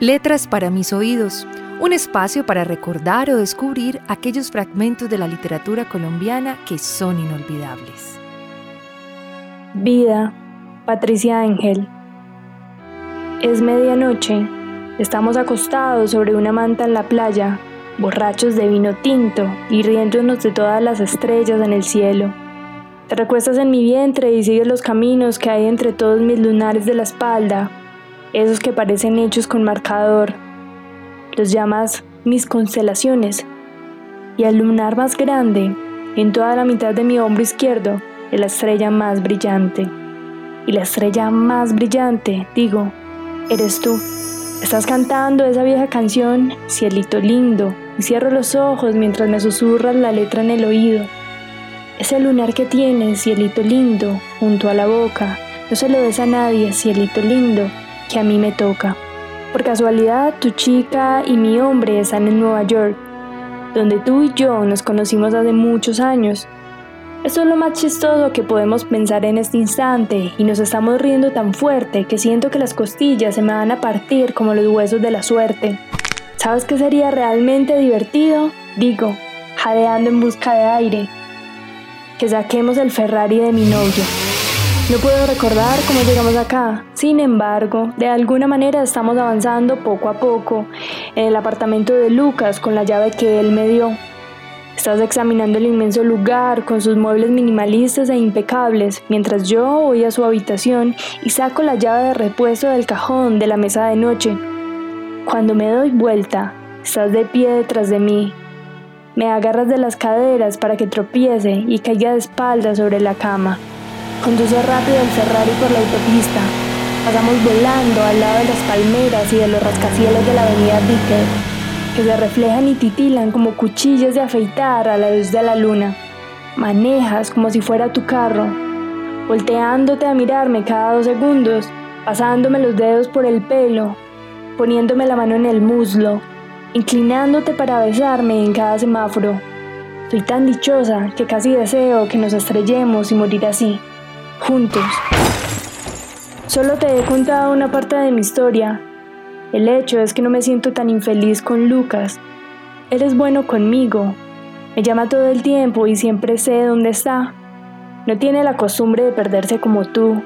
Letras para mis oídos, un espacio para recordar o descubrir aquellos fragmentos de la literatura colombiana que son inolvidables. Vida, Patricia Ángel. Es medianoche, estamos acostados sobre una manta en la playa, borrachos de vino tinto y riéndonos de todas las estrellas en el cielo. Te recuestas en mi vientre y sigues los caminos que hay entre todos mis lunares de la espalda, esos que parecen hechos con marcador. Los llamas mis constelaciones. Y el lunar más grande, en toda la mitad de mi hombro izquierdo, es la estrella más brillante. Y la estrella más brillante, digo, eres tú. Estás cantando esa vieja canción, cielito lindo, y cierro los ojos mientras me susurras la letra en el oído. Ese lunar que tienes, cielito lindo, junto a la boca, no se lo des a nadie, cielito lindo, que a mí me toca. Por casualidad, tu chica y mi hombre están en Nueva York, donde tú y yo nos conocimos hace muchos años. Esto es lo más chistoso que podemos pensar en este instante y nos estamos riendo tan fuerte que siento que las costillas se me van a partir como los huesos de la suerte. ¿Sabes qué sería realmente divertido? Digo, jadeando en busca de aire. Que saquemos el Ferrari de mi novio. No puedo recordar cómo llegamos acá. Sin embargo, de alguna manera estamos avanzando poco a poco en el apartamento de Lucas con la llave que él me dio. Estás examinando el inmenso lugar con sus muebles minimalistas e impecables, mientras yo voy a su habitación y saco la llave de repuesto del cajón de la mesa de noche. Cuando me doy vuelta, estás de pie detrás de mí. Me agarras de las caderas para que tropiece y caiga de espaldas sobre la cama. Conduce rápido el Ferrari por la autopista. Pasamos volando al lado de las palmeras y de los rascacielos de la avenida Dicker, que se reflejan y titilan como cuchillos de afeitar a la luz de la luna. Manejas como si fuera tu carro, volteándote a mirarme cada dos segundos, pasándome los dedos por el pelo, poniéndome la mano en el muslo, inclinándote para besarme en cada semáforo. Soy tan dichosa que casi deseo que nos estrellemos y morir así juntos. Solo te he contado una parte de mi historia. El hecho es que no me siento tan infeliz con Lucas. Eres bueno conmigo. Me llama todo el tiempo y siempre sé dónde está. No tiene la costumbre de perderse como tú.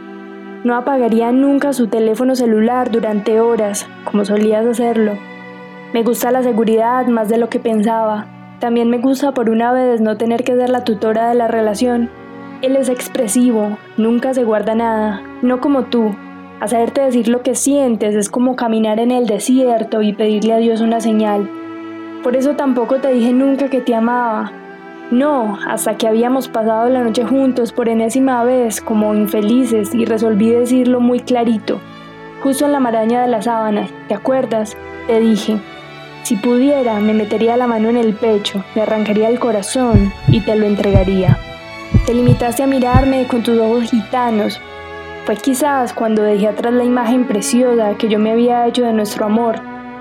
No apagaría nunca su teléfono celular durante horas, como solías hacerlo. Me gusta la seguridad más de lo que pensaba. También me gusta por una vez no tener que ser la tutora de la relación él es expresivo, nunca se guarda nada, no como tú. Hacerte decir lo que sientes es como caminar en el desierto y pedirle a Dios una señal. Por eso tampoco te dije nunca que te amaba. No, hasta que habíamos pasado la noche juntos por enésima vez como infelices y resolví decirlo muy clarito. Justo en la maraña de las sábanas, ¿te acuerdas? Te dije, si pudiera me metería la mano en el pecho, me arrancaría el corazón y te lo entregaría. Te limitaste a mirarme con tus ojos gitanos. Fue quizás cuando dejé atrás la imagen preciosa que yo me había hecho de nuestro amor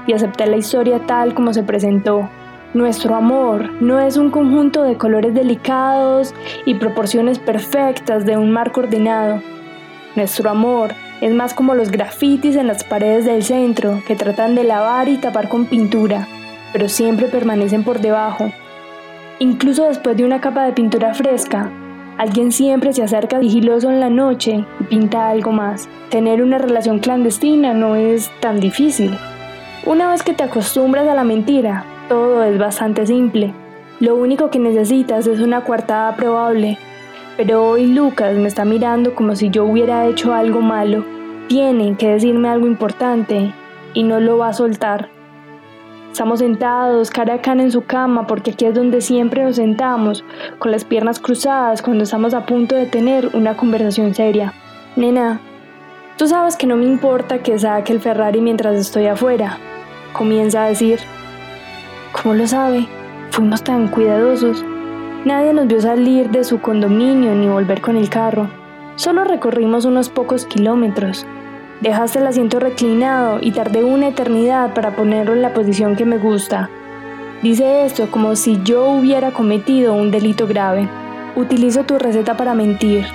y acepté la historia tal como se presentó. Nuestro amor no es un conjunto de colores delicados y proporciones perfectas de un marco ordenado. Nuestro amor es más como los grafitis en las paredes del centro que tratan de lavar y tapar con pintura, pero siempre permanecen por debajo Incluso después de una capa de pintura fresca, alguien siempre se acerca sigiloso en la noche y pinta algo más. Tener una relación clandestina no es tan difícil. Una vez que te acostumbras a la mentira, todo es bastante simple. Lo único que necesitas es una coartada probable. Pero hoy Lucas me está mirando como si yo hubiera hecho algo malo. Tiene que decirme algo importante y no lo va a soltar. Estamos sentados cara a cara en su cama porque aquí es donde siempre nos sentamos, con las piernas cruzadas cuando estamos a punto de tener una conversación seria. Nena, tú sabes que no me importa que saque el Ferrari mientras estoy afuera, comienza a decir. ¿Cómo lo sabe? Fuimos tan cuidadosos. Nadie nos vio salir de su condominio ni volver con el carro. Solo recorrimos unos pocos kilómetros. Dejaste el asiento reclinado y tardé una eternidad para ponerlo en la posición que me gusta. Dice esto como si yo hubiera cometido un delito grave. Utilizo tu receta para mentir.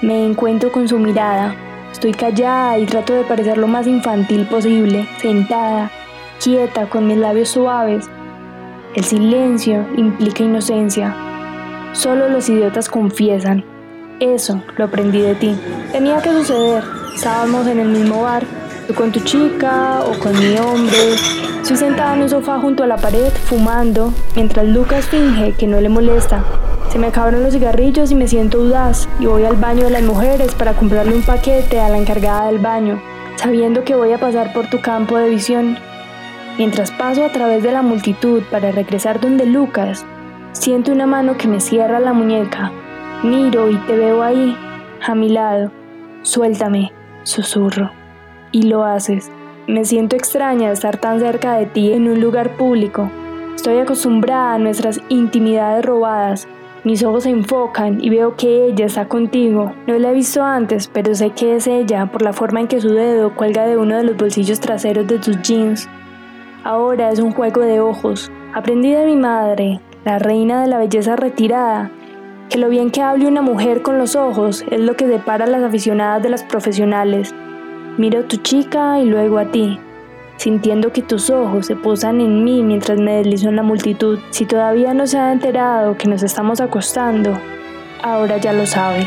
Me encuentro con su mirada. Estoy callada y trato de parecer lo más infantil posible, sentada, quieta, con mis labios suaves. El silencio implica inocencia. Solo los idiotas confiesan. Eso lo aprendí de ti. Tenía que suceder. Estábamos en el mismo bar, tú con tu chica o con mi hombre. Estoy sentada en un sofá junto a la pared, fumando, mientras Lucas finge que no le molesta. Se me acabaron los cigarrillos y me siento audaz y voy al baño de las mujeres para comprarle un paquete a la encargada del baño, sabiendo que voy a pasar por tu campo de visión. Mientras paso a través de la multitud para regresar donde Lucas, siento una mano que me cierra la muñeca. Miro y te veo ahí, a mi lado. Suéltame, susurro. Y lo haces. Me siento extraña de estar tan cerca de ti en un lugar público. Estoy acostumbrada a nuestras intimidades robadas, mis ojos se enfocan y veo que ella está contigo. No la he visto antes, pero sé que es ella por la forma en que su dedo cuelga de uno de los bolsillos traseros de tus jeans. Ahora es un juego de ojos. Aprendí de mi madre, la reina de la belleza retirada, que lo bien que hable una mujer con los ojos es lo que separa a las aficionadas de las profesionales. Miro a tu chica y luego a ti sintiendo que tus ojos se posan en mí mientras me deslizo en la multitud. Si todavía no se ha enterado que nos estamos acostando, ahora ya lo sabe.